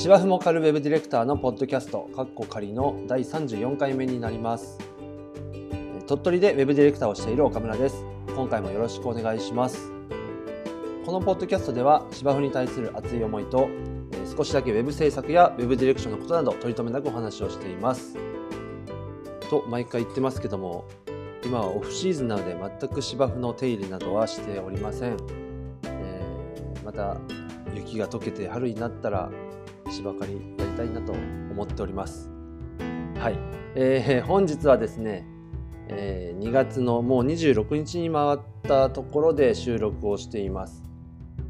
芝生もカルウェブディレクターのポッドキャスト、カッコ仮の第34回目になります。鳥取でウェブディレクターをしている岡村です。今回もよろしくお願いします。このポッドキャストでは芝生に対する熱い思いと、少しだけウェブ制作やウェブディレクションのことなど取り留めなくお話をしています。と毎回言ってますけども、今はオフシーズンなので全く芝生の手入れなどはしておりません。えー、また雪が溶けて春になったら芝刈りやりたいなと思っております。はい、えー、本日はですね、えー、2月のもう26日に回ったところで収録をしています。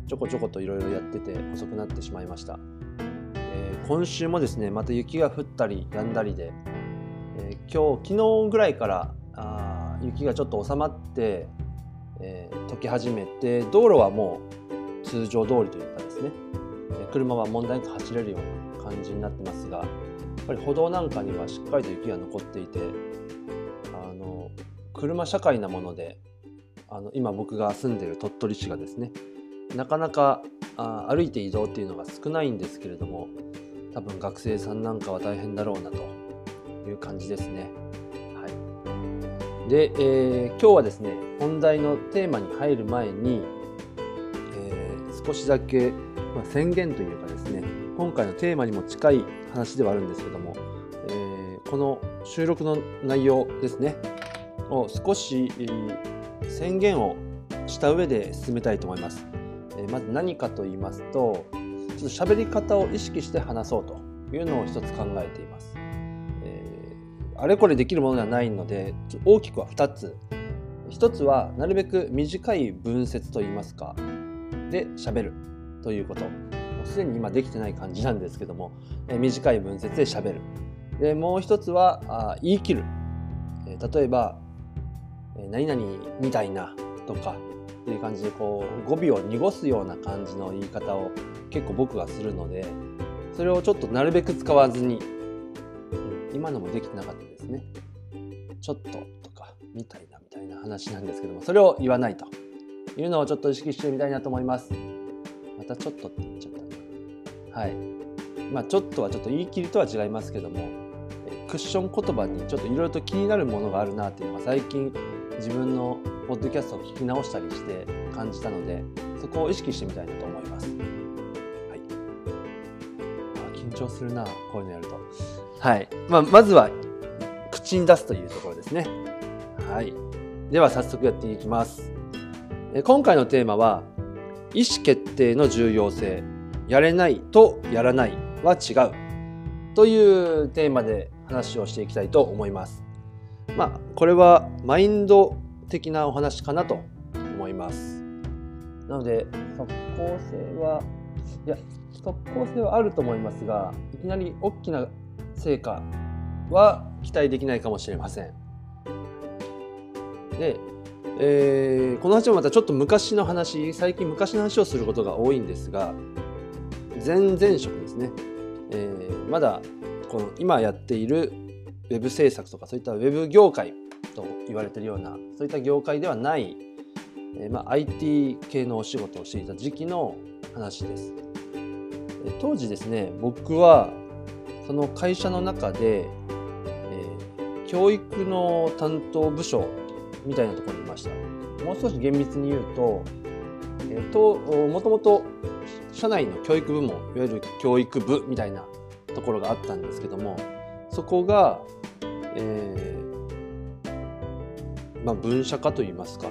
ちょこちょこといろいろやってて遅くなってしまいました。えー、今週もですね、また雪が降ったり止んだりで、えー、今日、昨日ぐらいからあ雪がちょっと収まって、えー、溶け始めて、道路はもう通常通りというかですね、車は問題なく走れるような感じになってますがやっぱり歩道なんかにはしっかりと雪が残っていてあの車社会なものであの今僕が住んでる鳥取市がですねなかなかあ歩いて移動っていうのが少ないんですけれども多分学生さんなんかは大変だろうなという感じですね。はい、で、えー、今日はですね本題のテーマに入る前に、えー、少しだけまあ、宣言というかですね今回のテーマにも近い話ではあるんですけども、えー、この収録の内容ですねを少し、宣言をした上で進めたいと思います。えー、まず何かと言いますとちょっと喋り方を意識して話そうというのを一つ考えています。えー、あれこれできるものではないので大きくは2つ。1つはなるべく短い文節といいますかで喋る。ということ。すでに今できてない感じなんですけども、えー、短い文節で喋る。でもう一つはあ言い切る、えー、例えば、えー、何々みたいなとかっていう感じでこう語尾を濁すような感じの言い方を結構僕はするのでそれをちょっとなるべく使わずに、うん、今のもできてなかったですね。ちょっととかみたいなみたいな話なんですけどもそれを言わないというのをちょっと意識してみたいなと思います。またちょっとって言っちゃったはいまあちょっとはちょっと言い切りとは違いますけどもクッション言葉にちょっといろいろと気になるものがあるなっていうのが最近自分のポッドキャストを聞き直したりして感じたのでそこを意識してみたいなと思います。はい、あ緊張するなこういうのやると。はい、まあ、まずは口に出すというところですね。はい、では早速やっていきます。今回のテーマは意思決定の重要性やれないとやらないは違うというテーマで話をしていきたいと思います。まあこれはマインド的なお話かなと思います。なので即効性はいや即効性はあると思いますがいきなり大きな成果は期待できないかもしれません。でえー、この話はまたちょっと昔の話最近昔の話をすることが多いんですが前々職ですね、えー、まだこの今やっているウェブ制作とかそういったウェブ業界と言われてるようなそういった業界ではない、えー、まあ、IT 系のお仕事をしていた時期の話です。当時ですね僕はその会社の中で、え教育の担当部署みたいなところした。もう少し厳密に言うと,、えー、ともともと社内の教育部門いわゆる教育部みたいなところがあったんですけどもそこが、えーまあ、分社化といいますか、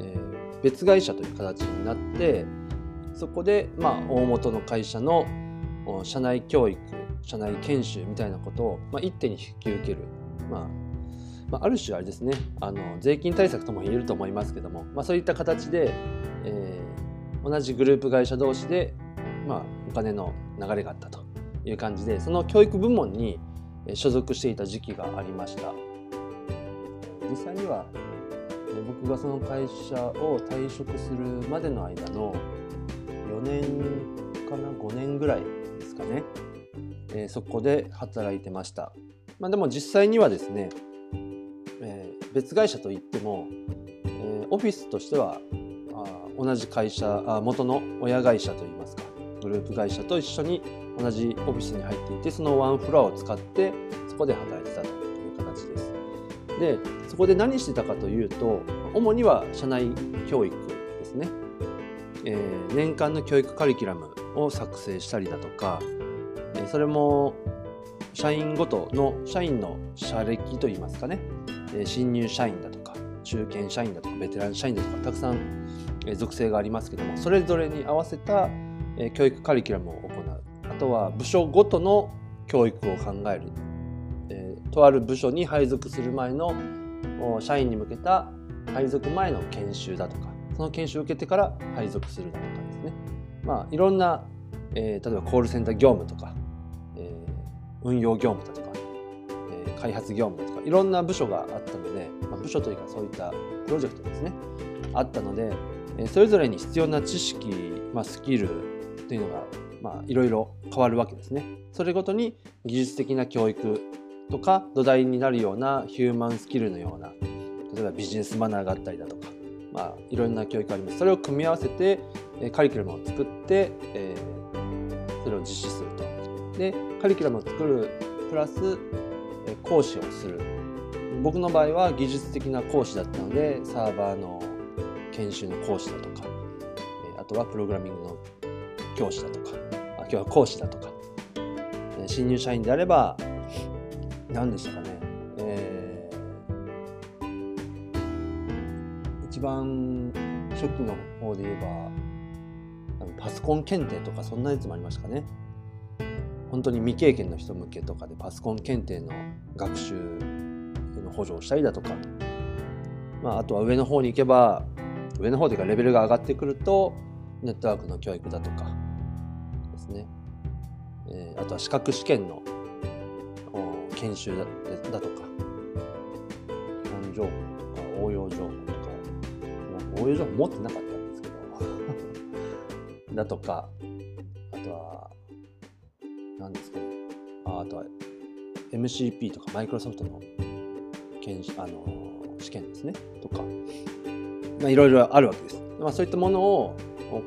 えー、別会社という形になってそこで、まあ、大元の会社の社内教育社内研修みたいなことを、まあ、一手に引き受ける、まあ、まあ、ある種あれですねあの税金対策とも言えると思いますけども、まあ、そういった形で、えー、同じグループ会社同士で、まあ、お金の流れがあったという感じでその教育部門に所属していた時期がありました。実際には僕がその会社を退職するまでの間の4年かな5年ぐらいですかね、えー、そこで働いてました、まあ、でも実際にはですね別会社といっても、えー、オフィスとしてはあ同じ会社あ元の親会社といいますかグループ会社と一緒に同じオフィスに入っていてそのワンフロアを使ってそこで働いてたという形です。でそこで何してたかというと主には社内教育ですね、えー、年間の教育カリキュラムを作成したりだとか、え、それも社員ごとの社員の社歴といいますかね、え、新入社員だとか中堅社員だとかベテラン社員だとかたくさん、属性がありますけどもそれぞれに合わせた、教育カリキュラムを行う。あとは部署ごとの教育を考える、とある部署に配属する前の社員に向けた配属前の研修だとかその研修を受けてから配属するだとかですね。まあいろんな、え、例えばコールセンター業務とか、え、運用業務だとか、え、開発業務だとかいろんな部署があったので、まあ、部署というかそういったプロジェクトですね。あったので、えそれぞれに必要な知識、まあ、スキルというのがまあいろいろ変わるわけですね。それごとに技術的な教育とか土台になるようなヒューマンスキルのような例えばビジネスマナーがあったりだとか、まあ、いろんな教育があります。それを組み合わせてカリキュラムを作って、えー、それを実施すると。でカリキュラムを作るプラス講師をする。僕の場合は技術的な講師だったのでサーバーの研修の講師だとかあとはプログラミングの教師だとかあ今日は講師だとか新入社員であれば何でしたかね、えー、一番初期の方で言えばパソコン検定とかそんなやつもありましたかね。本当に未経験の人向けとかでパソコン検定の学習補助をしたりだとか、まあ、あとは上の方に行けば上の方というかレベルが上がってくるとネットワークの教育だとか。ですね、えー、あとは資格試験の研修だだとか。基本情報とか応用情報とか。応用情報持ってなかったんですけど。だとか。あとは何ですかねああとは MCP とかマイクロソフトの研あの試験ですねとか。いろいろあるわけです、まあ、そういったものを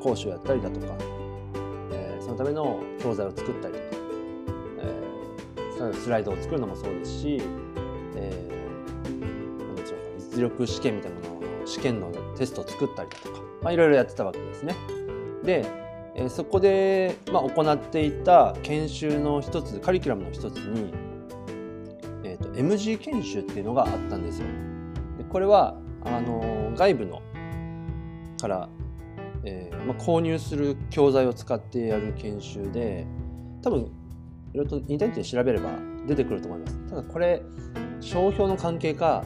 講師をやったりだとか、えー、そのための教材を作ったりとか。えスライドを作るのもそうですし、えー、何でしょうか実力試験みたいなものの試験のテストを作ったりだとか、まあ、いろいろやってたわけですね。で、えー、そこで、まあ、行っていた研修の一つカリキュラムの一つに、MG 研修っていうのがあったんですよ。でこれはあの外部のから、えーまあ、購入する教材を使ってやる研修で多分いろいろとインターネットで調べれば出てくると思います。ただこれ商標の関係か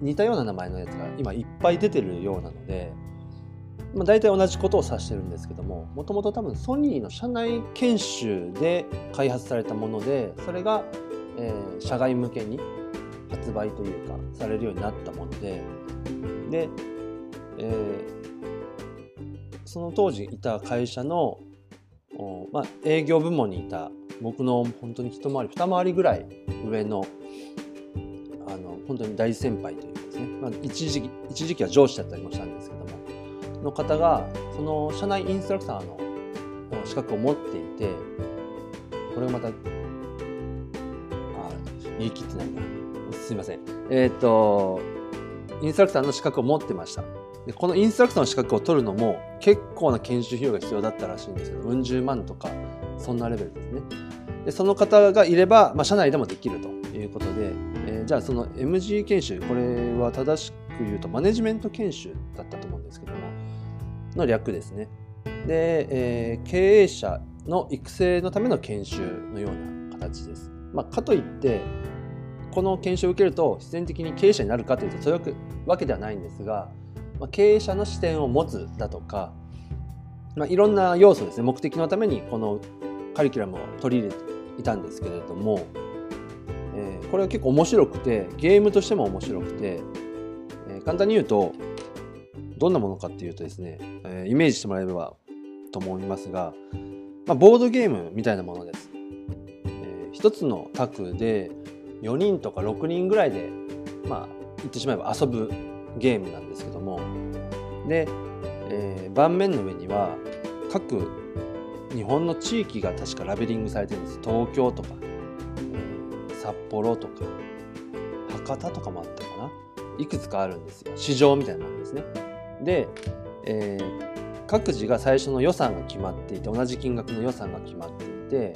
似たような名前のやつが今いっぱい出てるようなので、まあ、大体同じことを指してるんですけどももともと多分ソニーの社内研修で開発されたものでそれが、えー、社外向けに発売というかされるようになったものでで、えー、その当時いた会社の、まあ、営業部門にいた僕の本当に一回り二回りぐらい上のあの本当に大先輩というかですね、まあ、一時期一時期は上司だったりもしたんですけどもの方がその社内インストラクターの資格を持っていてこれがまた言い切ってないな。すいません。えっ、ー、とインストラクターの資格を持ってました。でこのインストラクターの資格を取るのも結構な研修費用が必要だったらしいんですけどうん十万とかそんなレベルですね。でその方がいれば、まあ、社内でもできるということで、えー、じゃあその MG 研修これは正しく言うとマネジメント研修だったと思うんですけどもの略ですね。で、えー、経営者の育成のための研修のような形です、まあ、かといってこの研修を受けると必然的に経営者になるかというとそういうわけではないんですが、まあ、経営者の視点を持つだとか、まあ、いろんな要素ですね目的のためにこのカリキュラムを取り入れていたんですけれども、えー、これは結構面白くてゲームとしても面白くて、えー、簡単に言うとどんなものかっていうとですね、えー、イメージしてもらえればと思いますが、まあ、ボードゲームみたいなものです。えー、一つのタクで4人とか6人ぐらいで、まあ、言ってしまえば遊ぶゲームなんですけども。で、えー、盤面の上には各日本の地域が確かラベリングされてるんです。東京とか、えー、札幌とか博多とかもあったかな。いくつかあるんですよ。市場みたいなんですね。で、えー、各自が最初の予算が決まっていて同じ金額の予算が決まっていて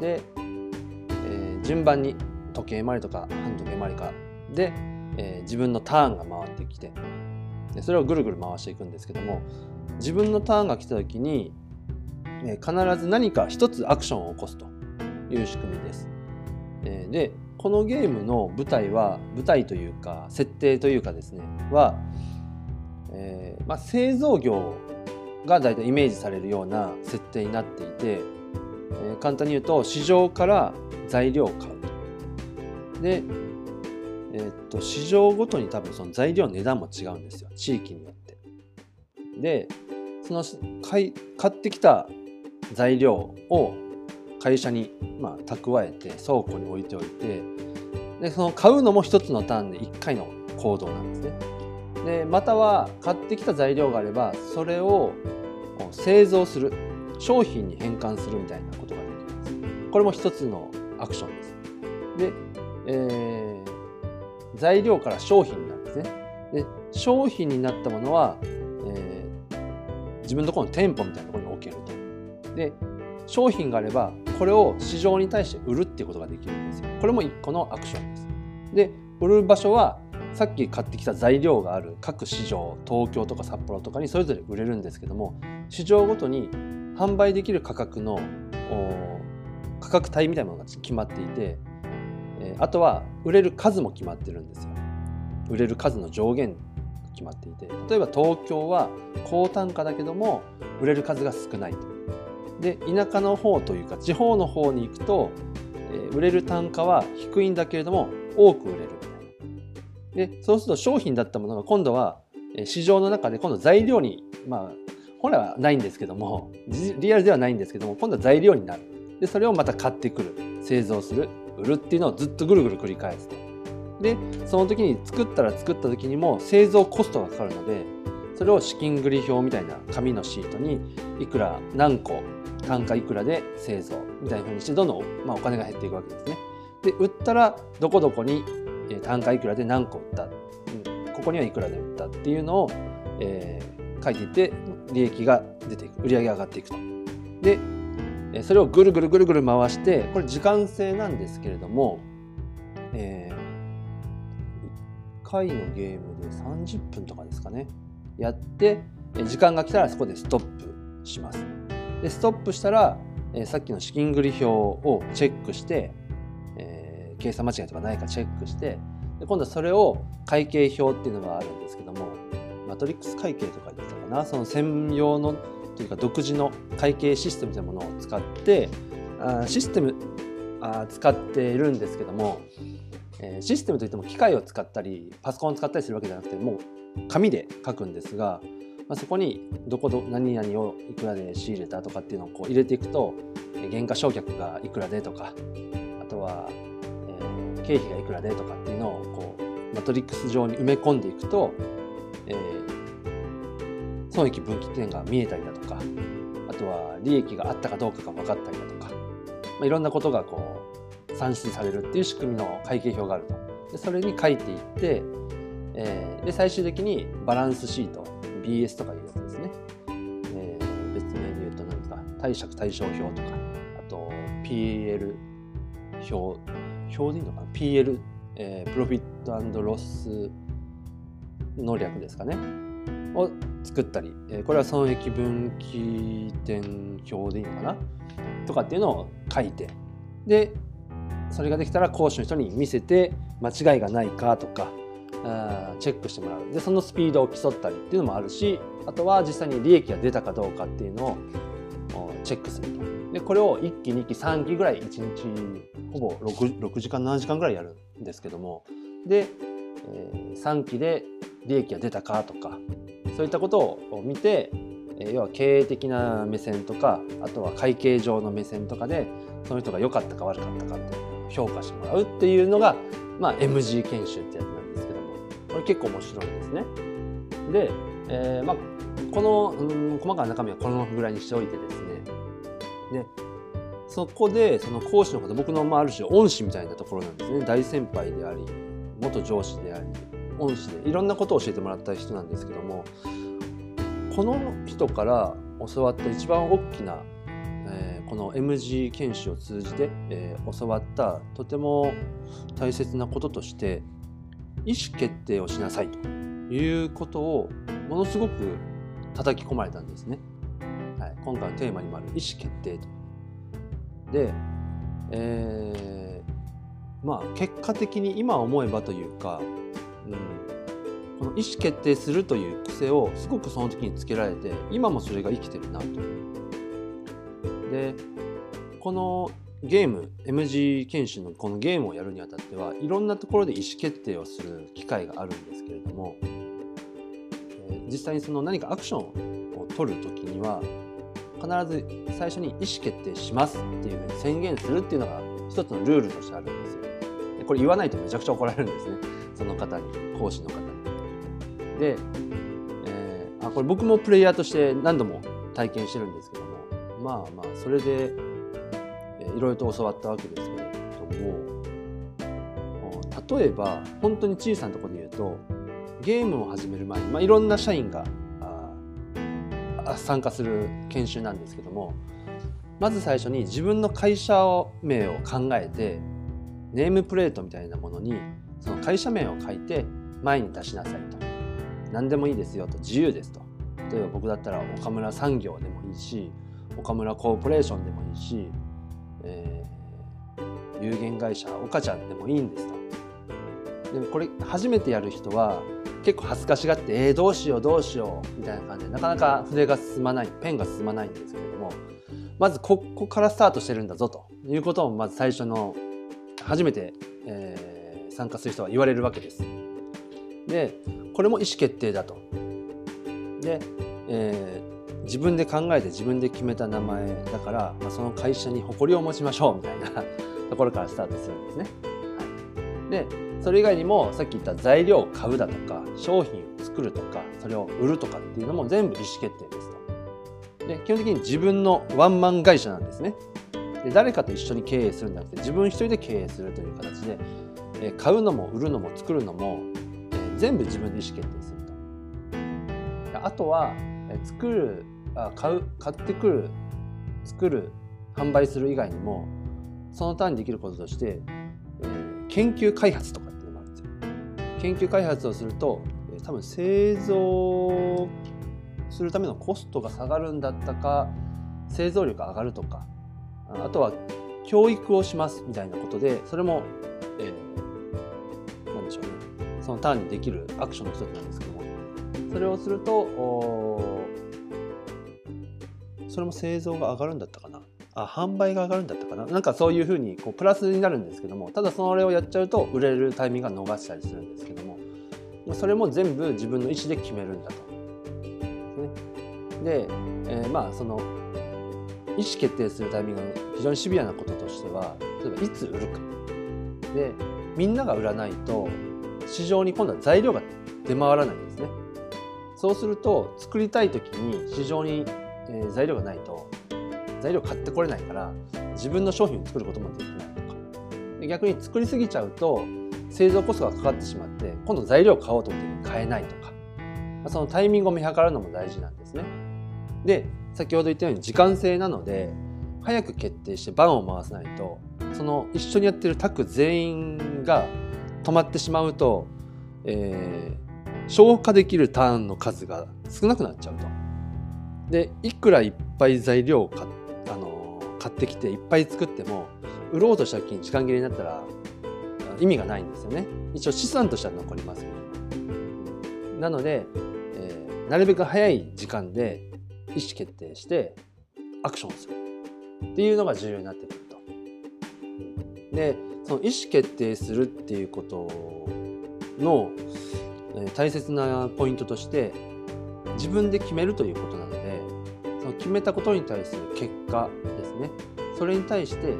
で、えー、順番に時計回りとか半時計回りかで、えー、自分のターンが回ってきてでそれをぐるぐる回していくんですけども自分のターンが来た時に、えー、必ず何か一つアクションを起こすという仕組みです。えー、でこのゲームの舞台は舞台というか設定というかですねは、えーまあ、製造業が大体イメージされるような設定になっていて、えー、簡単に言うと市場から材料を買。でえー、っと市場ごとに多分その材料の値段も違うんですよ地域によって。でその買い買ってきた材料を会社にまあ蓄えて倉庫に置いておいてでその買うのも一つのターンで1回の行動なんですね。でまたは買ってきた材料があればそれを製造する商品に変換するみたいなことができます。これも一つのアクションです。で、えー材料から商品なんですね。で商品になったものは、えー、自分のところの店舗みたいなところに置けると。で商品があればこれを市場に対して売るっていうことができるんですよ。これも1個のアクションです。で売る場所はさっき買ってきた材料がある各市場東京とか札幌とかにそれぞれ売れるんですけども市場ごとに販売できる価格の価格帯みたいなものが決まっていてえあとは売れる数も決まってるんですよ。売れる数の上限決まっていて。例えば東京は高単価だけども売れる数が少ないと。で田舎の方というか地方の方に行くと、えー、売れる単価は低いんだけれども多く売れる。でそうすると商品だったものが今度は市場の中で今度材料にまあ本来はないんですけどもリアルではないんですけども今度は材料になる。でそれをまた買ってくる。製造する。売るっていうのをずっとぐるぐる繰り返すと。でその時に作ったら作った時にも製造コストがかかるのでそれを資金繰り表みたいな紙のシートにいくら何個単価いくらで製造みたいな風にしてどんどん、まあ、お金が減っていくわけですね。で売ったらどこどこに単価いくらで何個売った、うん、ここにはいくらで売ったっていうのを、えー、書いていって利益が出ていく売り上げが上がっていくと。でそれをぐるぐるぐるぐる回してこれ時間制なんですけれども、えー、1回のゲームで30分とかですかね。やって時間が来たらそこでストップします。でストップしたら、え、さっきの資金繰り表をチェックして、えー、計算間違いとかないかチェックしてで今度はそれを会計表っていうのがあるんですけどもマトリックス会計とか言ったかな。その専用のというか独自の会計システムというものを使ってあシステムあ使っているんですけども、えー、システムといっても機械を使ったりパソコンを使ったりするわけじゃなくてもう紙で書くんですが、まあ、そこにどこど何々をいくらで仕入れたとかっていうのをこう入れていくと原価償却がいくらでとかあとは、えー、経費がいくらでとかっていうのをこうマトリックス上に埋め込んでいくと、えー、損益分岐点が見えたりだとかあとは利益があったかどうかが分かったりだとか、まあ、いろんなことがこう算出されるっていう仕組みの会計表があると。でそれに書いていって、えー、で最終的にバランスシート BS とかいうやつですね、えー、別名で言うと何ですか貸借対照表とかあと PL 表表でいいのかな？PL、えー、プロフィットロスの略ですかねを作ったり、えこれは損益分岐点表でいいのかな？とかっていうのを書いてでそれができたら講師の人に見せて間違いがないかとかあチェックしてもらう。でそのスピードを競ったりっていうのもあるしあとは実際に利益が出たかどうかっていうのをチェックすると。でこれを1期2期3期ぐらい1日ほぼ 6, 6時間7時間ぐらいやるんですけども。で、え、3期で利益が出たかとかそういったことを見て要は経営的な目線とかあとは会計上の目線とかでその人が良かったか悪かったかって評価してもらうっていうのが、まあ、MG 研修ってやつなんですけどもこれ結構面白いですね。で、えー、まあ、この、うん、細かな中身はこのぐらいにしておいてですね、でそこでその講師の方僕のまあある種恩師みたいなところなんですね大先輩であり元上司であり恩師でいろんなことを教えてもらった人なんですけどもこの人から教わった一番大きな、えー、この MG 研修を通じて、えー、教わったとても大切なこととして意思決定をしなさいということをものすごく叩き込まれたんですね。はい、今回のテーマにもある意思決定と。で、えー、まあ結果的に今思えばというか、うん、この意思決定するという癖をすごくその時につけられて今もそれが生きてるなと。でこのゲーム MG 研修のこのゲームをやるにあたってはいろんなところで意思決定をする機会があるんですけれども、実際にその何かアクションを取る時には必ず最初に意思決定しますっていうふうに宣言するっていうのが一つのルールとしてあるんですよ。これ言わないとめちゃくちゃ怒られるんですねその方に講師の方に。で、えー、あこれ僕もプレイヤーとして何度も体験してるんですけどもまあまあそれで、え、いろいろと教わったわけですけれども例えば本当に小さなところで言うとゲームを始める前に、まあ、いろんな社員が参加する研修なんですけどもまず最初に自分の会社名を考えてネームプレートみたいなものにその会社名を書いて前に出しなさいと。何でもいいですよと。自由ですと。例えば僕だったら岡村産業でもいいし岡村コーポレーションでもいいし、えー、有限会社岡ちゃんでもいいんですと。でもこれ初めてやる人は結構恥ずかしがってえー、どうしようどうしようみたいな感じでなかなか筆が進まないペンが進まないんですけれどもまずここからスタートしてるんだぞということをまず最初の初めて、えー、参加する人は言われるわけです。でこれも意思決定だと。で、えー、自分で考えて自分で決めた名前だから、まあ、その会社に誇りを持ちましょうみたいな ところからスタートするんですね。はい、でそれ以外にもさっき言った材料を買うだとか商品を作るとかそれを売るとかっていうのも全部意思決定ですと。で基本的に自分のワンマン会社なんですね。で誰かと一緒に経営するんじゃなくて自分一人で経営するという形で、え買うのも売るのも作るのも、え全部自分で意思決定すると。あとは、え作るあ買う買ってくる作る販売する以外にもその単にできることとして、えー、研究開発とかっていうのもあるんですよ研究開発をするとえ多分製造するためのコストが下がるんだったか製造力が上がるとかあとは教育をしますみたいなことでそれも、えー、なんでしょうね。そのターンにできるアクションの一つなんですけども。それをするとそれも製造が上がるんだったかな。あ販売が上がるんだったかな。なんかそういうふうにこうプラスになるんですけどもただそれをやっちゃうと売れるタイミングが逃したりするんですけども。それも全部自分の意思で決めるんだと。で、えー、まあその意思決定するタイミングが非常にシビアなこととしては例えばいつ売るかでみんなが売らないと市場に今度は材料が出回らないんですね。そうすると作りたい時に市場に、え、材料がないと材料買ってこれないから自分の商品を作ることもできないとか逆に作りすぎちゃうと製造コストがかかってしまって今度材料を買おうと思って買えないとかそのタイミングを見計るのも大事なんですね。で先ほど言ったように時間制なので早く決定して番を回さないとその一緒にやってるタッグ全員が止まってしまうと、えー、消化できるターンの数が少なくなっちゃうと。でいくらいっぱい材料を買って買ってきていっぱい作っても売ろうとした時に時間切れになったら意味がないんですよね一応資産としては残りますなので、えー、なるべく早い時間で意思決定してアクションするっていうのが重要になってくると。でその意思決定するっていうことの、大切なポイントとして自分で決めるということなのでその決めたことに対する結果ですねそれに対して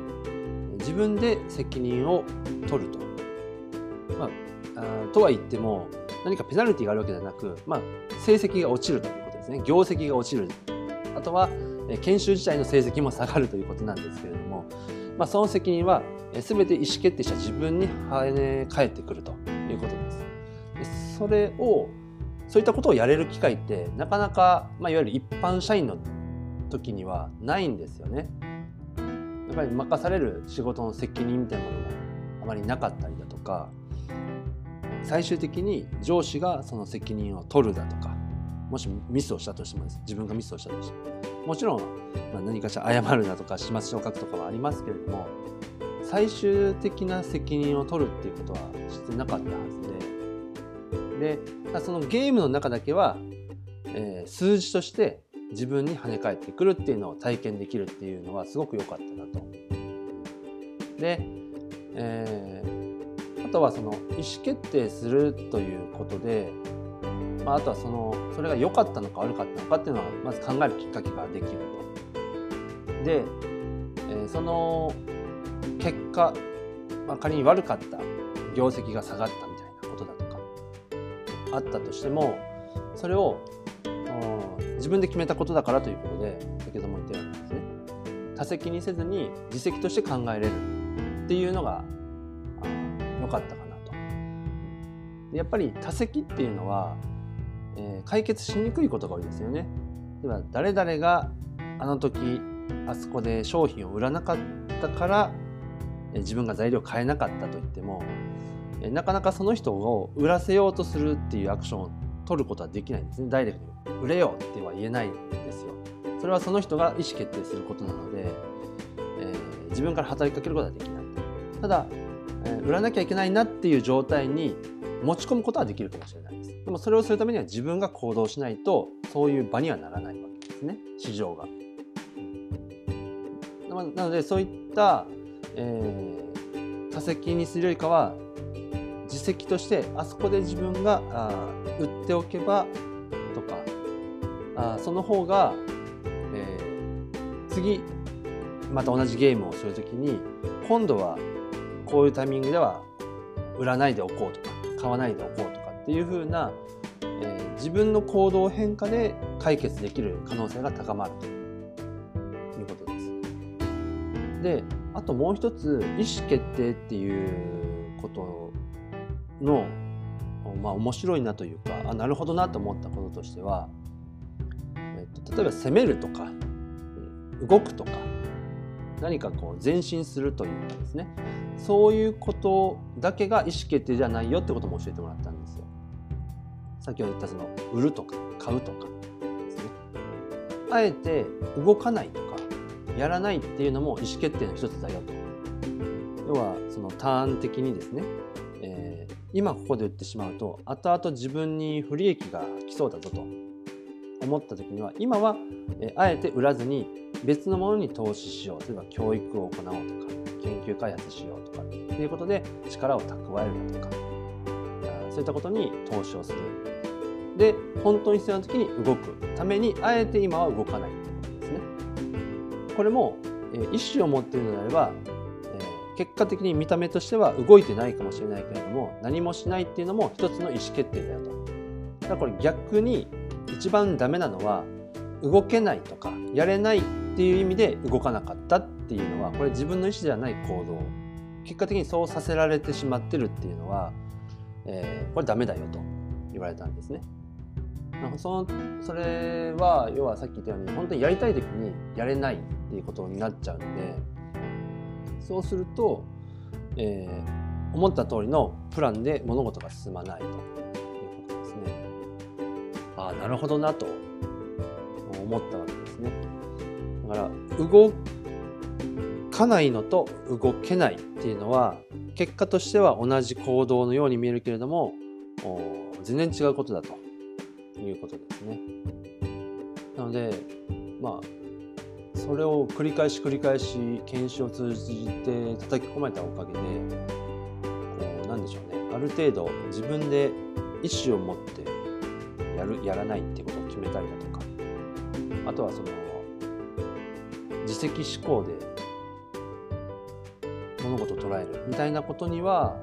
自分で責任を取ると。まあ、あとは言っても何かペナルティがあるわけではなく、まあ、成績が落ちるとですね業績が落ちるあとは、研修自体の成績も下がるということなんですけれども、まあ、その責任は全て意思決定した自分に跳ね返ってくるということです。それをそういったことをやれる機会ってなかなか、まあ、いわゆる一般社員の時にはないんですよね。やっぱり任される仕事の責任みたいなものもあまりなかったりだとか最終的に上司がその責任を取るだとかもしミスをしたとしても自分がミスをしたとしても。もちろん、まあ、何かしら謝るだとか始末書を書くとかはありますけれども最終的な責任を取るっていうことはしてなかったはずで。でそのゲームの中だけは、えー、数字として自分に跳ね返ってくるっていうのを体験できるっていうのはすごく良かったなと。で、えー、あとはその意思決定するということで、まあ、あとはそのそれが良かったのか悪かったのかっていうのはまず考えるきっかけができると。で、えー、その結果、まあ、仮に悪かった業績が下がったみたいなことだとかあったとしてもそれを自分で決めたことだからということで先ほども言ったようにですね多責にせずに自責として考えれるっていうのが良かったかなと。やっぱり多責っていうのは、えー、解決しにくいことが多いですよね。では誰々があの時あそこで商品を売らなかったから自分が材料を変えなかったと言ってもなかなかその人を売らせようとするっていうアクションを取ることはできないんですね。ダイレクトに売れよっては言えないんですよ。それはその人が意思決定することなので、えー、自分から働きかけることはできない。ただ、えー、売らなきゃいけないなっていう状態に持ち込むことはできるかもしれないです。でもそれをするためには自分が行動しないとそういう場にはならないわけですね。市場が。なのでそういった、えー、多責にするよりかは自責としてあそこで自分があ売っておけばとかあその方が、えー、次また同じゲームをする時に今度はこういうタイミングでは売らないでおこうとか買わないでおこうとかっていう風な、えー、自分の行動変化で解決できる可能性が高まるということです。であともう一つ意思決定っていうことの、まあ、面白いなというかあなるほどなと思ったこととしては、えっと、例えば攻めるとか動くとか何かこう前進するというかですねそういうことだけが意思決定じゃないよってことも教えてもらったんですよ。先ほど言ったその売るとか買うとかですね。あえて動かないとかやらないっていうのも意思決定の一つだよと。要はそのターン的にですねえ今ここで売ってしまうと後々自分に不利益が来そうだぞと思った時には今はえあえて売らずに別のものに投資しよう。例えば教育を行おうとか研究開発しようとかっていうことで力を蓄えるだとか。そういったことに投資をする。で本当に必要な時に動くためにあえて今は動かないってことですね。これも意思を持っているのであれば結果的に見た目としては動いてないかもしれないけれども何もしないっていうのも一つの意思決定だよと。だからこれ逆に一番ダメなのは動けないとかやれないっていう意味で動かなかったっていうのはこれ自分の意思ではない行動結果的にそうさせられてしまってるっていうのは、えー、これダメだよと言われたんですね。そのそれは要はさっき言ったように本当にやりたい時にやれないっていうことになっちゃうのでそうすると、えー、思った通りのプランで物事が進まないと。ああなるほどなと思ったわけですね。だから動かないのと動けないっていうのは結果としては同じ行動のように見えるけれども全然違うことだということですね。なのでまあそれを繰り返し繰り返し研修を通じて叩き込まれたおかげでこうなんでしょうねある程度自分で意思を持ってやるやらないっていうことを決めたりだとか。あとはその自責思考で物事を捉える。みたいなことには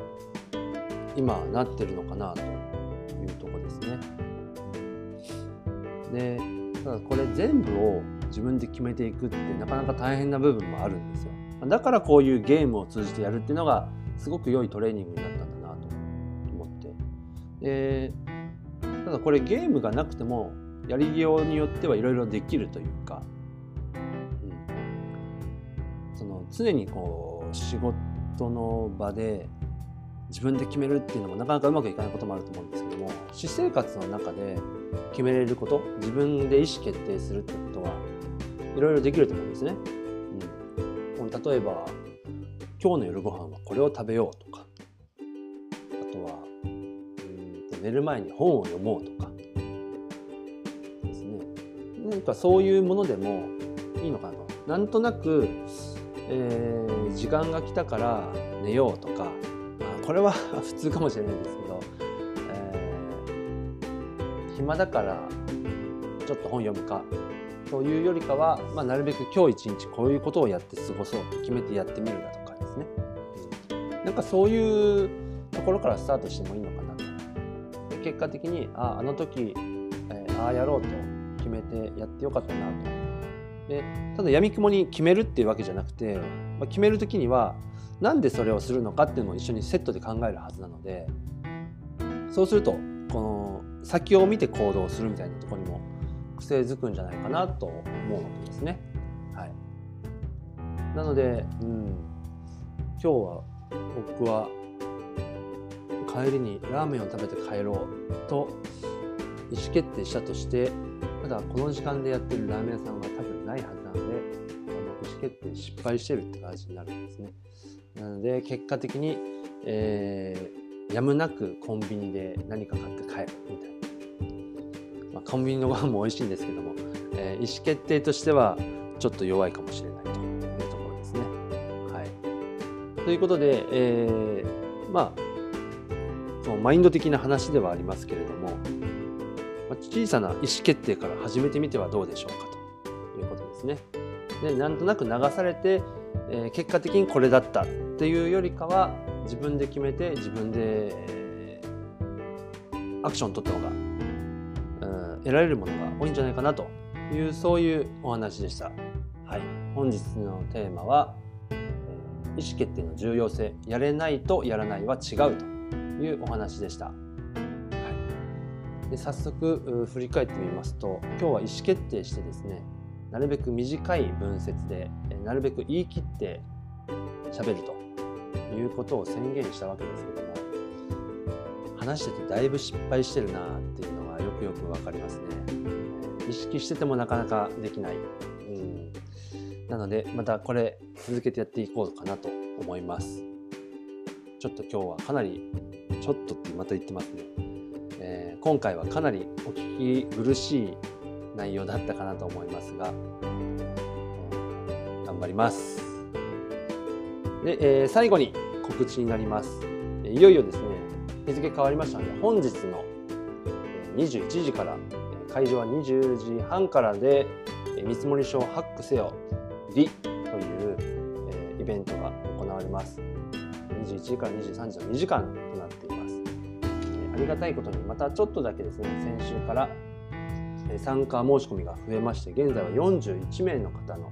今なってるのかなというとこですね。でただこれ全部を自分で決めていくってなかなか大変な部分もあるんですよ。だからこういうゲームを通じてやるっていうのがすごく良いトレーニングになったんだなと思って。でただこれゲームがなくてもやりようによってはいろいろできるというか、うん、その常にこう仕事の場で自分で決めるっていうのもなかなかうまくいかないこともあると思うんですけども私生活の中で決めれること自分で意思決定するってことはいろいろできると思うんですね。うん、例えば今日の夜ご飯はこれを食べようと。寝る前に本を読もうとか。ですね。何かそういうものでもいいのかなと。なんとなく、えー、時間が来たから寝ようとか。これは 普通かもしれないんですけど、えー、暇だからちょっと本読むか。というよりかは、まあ、なるべく今日一日こういうことをやって過ごそうと決めてやってみるだとかですね、うん、なんかそういうところからスタートしてもいいのかな。結果的にああの時、えー、ああやろうと決めてやってよかったなと。でただやみくもに決めるっていうわけじゃなくて、まあ、決める時にはなんでそれをするのかっていうのを一緒にセットで考えるはずなのでそうするとこの先を見て行動するみたいなとこにも癖づくんじゃないかなと思うわけですね。はい、なので、うん、今日は僕は帰りにラーメンを食べて帰ろうと意思決定したとしてただこの時間でやってるラーメン屋さんは多分ないはずなので意思決定失敗してるって感じになるんですね。なので結果的に、えー、やむなくコンビニで何か買って帰るみたいな、まあ、コンビニのご飯も美味しいんですけども、えー、意思決定としてはちょっと弱いかもしれないというところですね。はい、ということで、えー、まあマインド的な話ではありますけれども、ま、小さな意思決定から始めてみてはどうでしょうかということですね。でなんとなく流されてえ、結果的にこれだったっていうよりかは自分で決めて自分で、え、アクション取った方が、うん、得られるものが多いんじゃないかなというそういうお話でした。はい、本日のテーマは、意思決定の重要性やれないとやらないは違うというお話でした。はい、で早速振り返ってみますと今日は意思決定してですねなるべく短い文節でなるべく言い切って喋るということを宣言したわけですけども話しててだいぶ失敗してるなっていうのがよくよく分かりますね。意識しててもなかなかできない、うん、なのでまたこれ続けてやっていこうかなと思います。ちょっと今日はかなりちょっとってまた言ってますね、えー、今回はかなりお聞き苦しい内容だったかなと思いますが、頑張ります。で、えー、最後に告知になります。いよいよですね、日付変わりましたので、本日の21時から、会場は20時半からで、見積書をハックせよ、リという、えイベントが行われます。21時から23時の2時間となって。りがたいことに、またちょっとだけですね、先週から参加申し込みが増えまして現在は41名の方の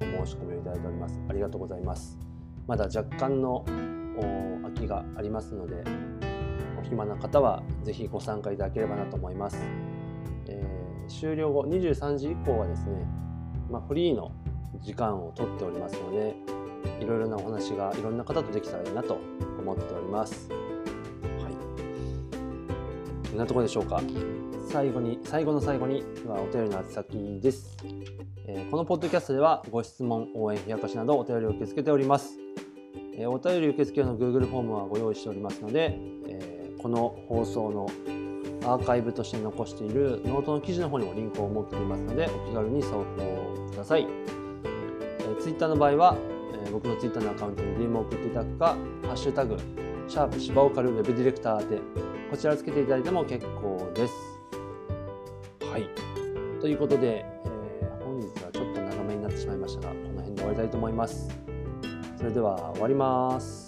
お申し込みをいただいております。ありがとうございます。まだ若干の空きがありますのでお暇な方はぜひご参加いただければなと思います、えー、終了後23時以降はですね、まあ、フリーの時間をとっておりますのでいろいろなお話がいろんな方とできたらいいなと思っております。んなところでしょうか？最後に、最後の最後にはお便りの宛先です、えー、このポッドキャストではご質問、応援、冷やかしなどお便りを受け付けております。えー、お便り受付の Google フォームはご用意しておりますので、えー、この放送のアーカイブとして残しているノートの記事の方にもリンクを設けていますので、お気軽に送付ください。えー、Twitter の場合は、えー、僕の Twitter のアカウントに DM を送っていただくか、ハッシュタグ、シャープシバオカルウェブディレクター宛て、こちらつけていただいても結構です。はい。ということで、えー、本日はちょっと長めになってしまいましたが、この辺で終わりたいと思います。それでは終わります。